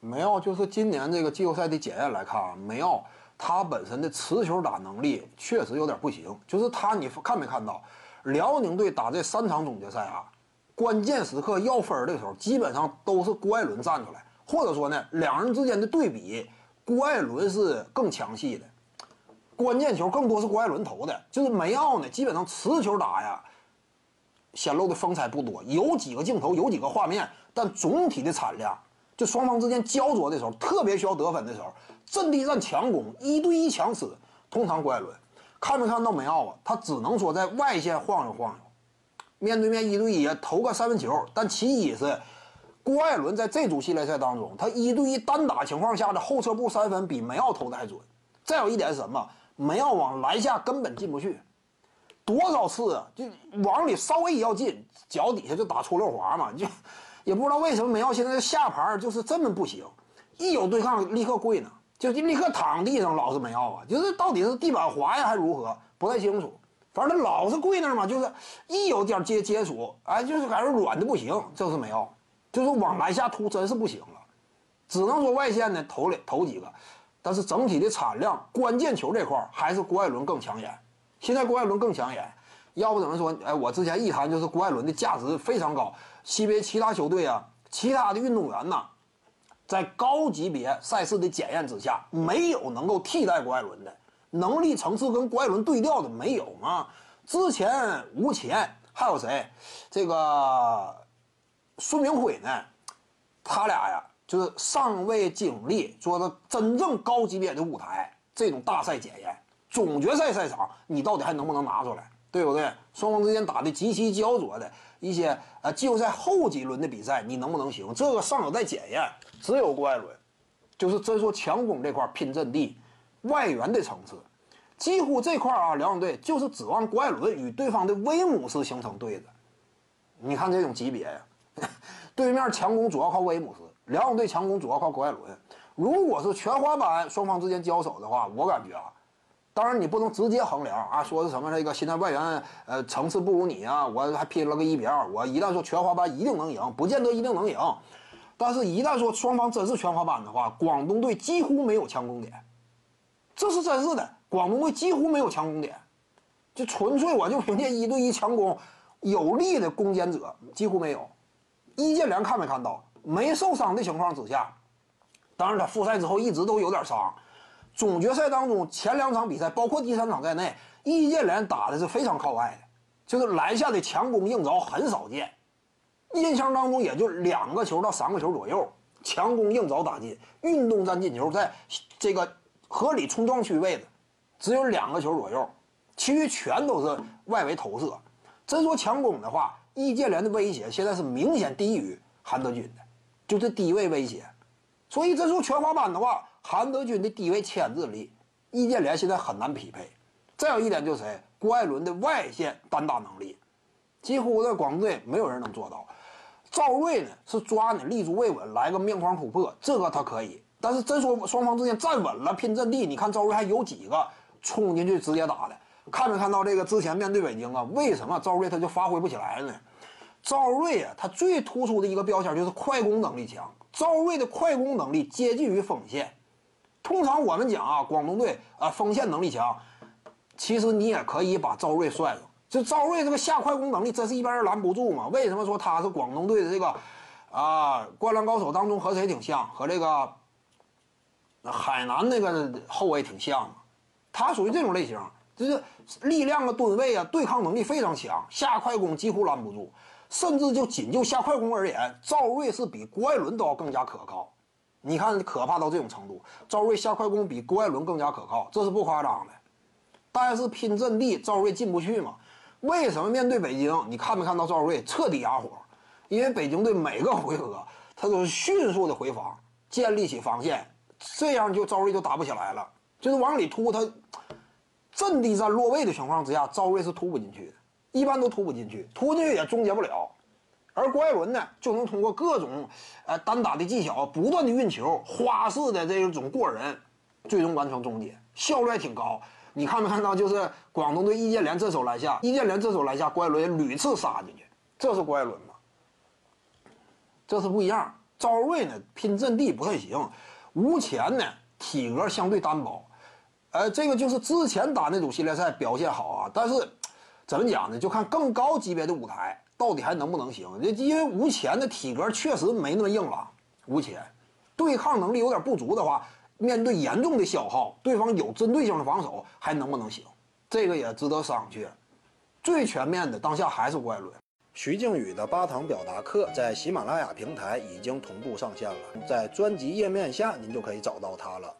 梅奥就是今年这个季后赛的检验来看啊，梅奥他本身的持球打能力确实有点不行。就是他，你看没看到辽宁队打这三场总决赛啊，关键时刻要分的时候，基本上都是郭艾伦站出来，或者说呢，两人之间的对比，郭艾伦是更强系的，关键球更多是郭艾伦投的。就是梅奥呢，基本上持球打呀，显露的风采不多，有几个镜头，有几个画面，但总体的产量。就双方之间焦灼的时候，特别需要得分的时候，阵地战强攻，一对一强吃，通常郭艾伦看没看到梅奥啊？他只能说在外线晃悠晃悠，面对面一对一投个三分球。但其一是郭艾伦在这组系列赛当中，他一对一单打情况下的后撤步三分比梅奥投的还准。再有一点是什么？梅奥往篮下根本进不去，多少次啊，就往里稍微一要进，脚底下就打出溜滑嘛，就。也不知道为什么梅奥现在下盘就是这么不行，一有对抗立刻跪呢，就立刻躺地上，老是梅奥啊，就是到底是地板滑呀还是如何，不太清楚。反正他老是跪那儿嘛，就是一有点接接触，哎，就是感觉软的不行。这是梅奥，就是往篮下突真是不行了，只能说外线呢投了投几个，但是整体的产量、关键球这块还是郭艾伦更抢眼。现在郭艾伦更抢眼。要不怎么说？哎，我之前一谈就是郭艾伦的价值非常高。CBA 其他球队啊，其他的运动员呐，在高级别赛事的检验之下，没有能够替代郭艾伦的能力层次跟郭艾伦对调的没有啊？之前吴前还有谁？这个孙明辉呢？他俩呀，就是尚未经历说的真正高级别的舞台这种大赛检验，总决赛赛场你到底还能不能拿出来？对不对？双方之间打的极其焦灼的一些呃季后赛后几轮的比赛，你能不能行？这个尚有待检验。只有郭艾伦，就是真说强攻这块拼阵地、外援的层次，几乎这块啊，辽宁队就是指望郭艾伦与对方的威姆斯形成对子。你看这种级别呀，对面强攻主要靠威姆斯，辽宁队强攻主要靠郭艾伦。如果是全华班双方之间交手的话，我感觉啊。当然，你不能直接衡量啊，说是什么这个现在外援呃层次不如你啊，我还拼了个一比二，我一旦说全华班一定能赢，不见得一定能赢。但是，一旦说双方真是全华班的话，广东队几乎没有强攻点，这是真是的。广东队几乎没有强攻点，就纯粹我就凭借一对一强攻，有力的攻坚者几乎没有。易建联看没看到？没受伤的情况之下，当然他复赛之后一直都有点伤。总决赛当中前两场比赛，包括第三场在内，易建联打的是非常靠外的，就是篮下的强攻硬着很少见。印象当中也就两个球到三个球左右，强攻硬着打进，运动战进球在这个合理冲撞区位置只有两个球左右，其余全都是外围投射。真说强攻的话，易建联的威胁现在是明显低于韩德君的，就是低位威胁。所以真说全华班的话。韩德君的低位牵制力，易建联现在很难匹配。再有一点就是谁？郭艾伦的外线单打能力，几乎在广东队没有人能做到。赵睿呢是抓你立足未稳，来个面框突破，这个他可以。但是真说双方之间站稳了拼阵地，你看赵睿还有几个冲进去直接打的？看没看到这个之前面对北京啊？为什么赵睿他就发挥不起来呢？赵睿啊，他最突出的一个标签就是快攻能力强。赵睿的快攻能力接近于锋线。通常我们讲啊，广东队啊锋线能力强，其实你也可以把赵睿算上。就赵睿这个下快攻能力，真是一般人拦不住嘛？为什么说他是广东队的这个啊灌篮高手当中和谁挺像？和这个海南那个后卫挺像啊？他属于这种类型，就是力量啊、吨位啊、对抗能力非常强，下快攻几乎拦不住。甚至就仅就下快攻而言，赵睿是比郭艾伦都要更加可靠。你看，可怕到这种程度，赵睿下快攻比郭艾伦更加可靠，这是不夸张的。但是拼阵地，赵睿进不去嘛？为什么面对北京，你看没看到赵睿彻底哑火？因为北京队每个回合他都是迅速的回防，建立起防线，这样就赵睿就打不起来了。就是往里突，他阵地战落位的情况之下，赵睿是突不进去的，一般都突不进去，突进去也终结不了。而郭艾伦呢，就能通过各种，呃单打的技巧，不断的运球，花式的这种过人，最终完成终结，效率还挺高。你看没看到？就是广东队易建联这手篮下，易建联这手篮下，郭艾伦屡次杀进去，这是郭艾伦吗？这是不一样。赵睿呢拼阵地不太行，吴前呢体格相对单薄，呃，这个就是之前打那组系列赛表现好啊，但是怎么讲呢？就看更高级别的舞台到底还能不能行。这因为吴前的体格确实没那么硬朗，吴前对抗能力有点不足的话，面对严重的消耗，对方有针对性的防守还能不能行？这个也值得商榷。最全面的当下还是郭艾伦。徐静宇的八堂表达课在喜马拉雅平台已经同步上线了，在专辑页面下您就可以找到它了。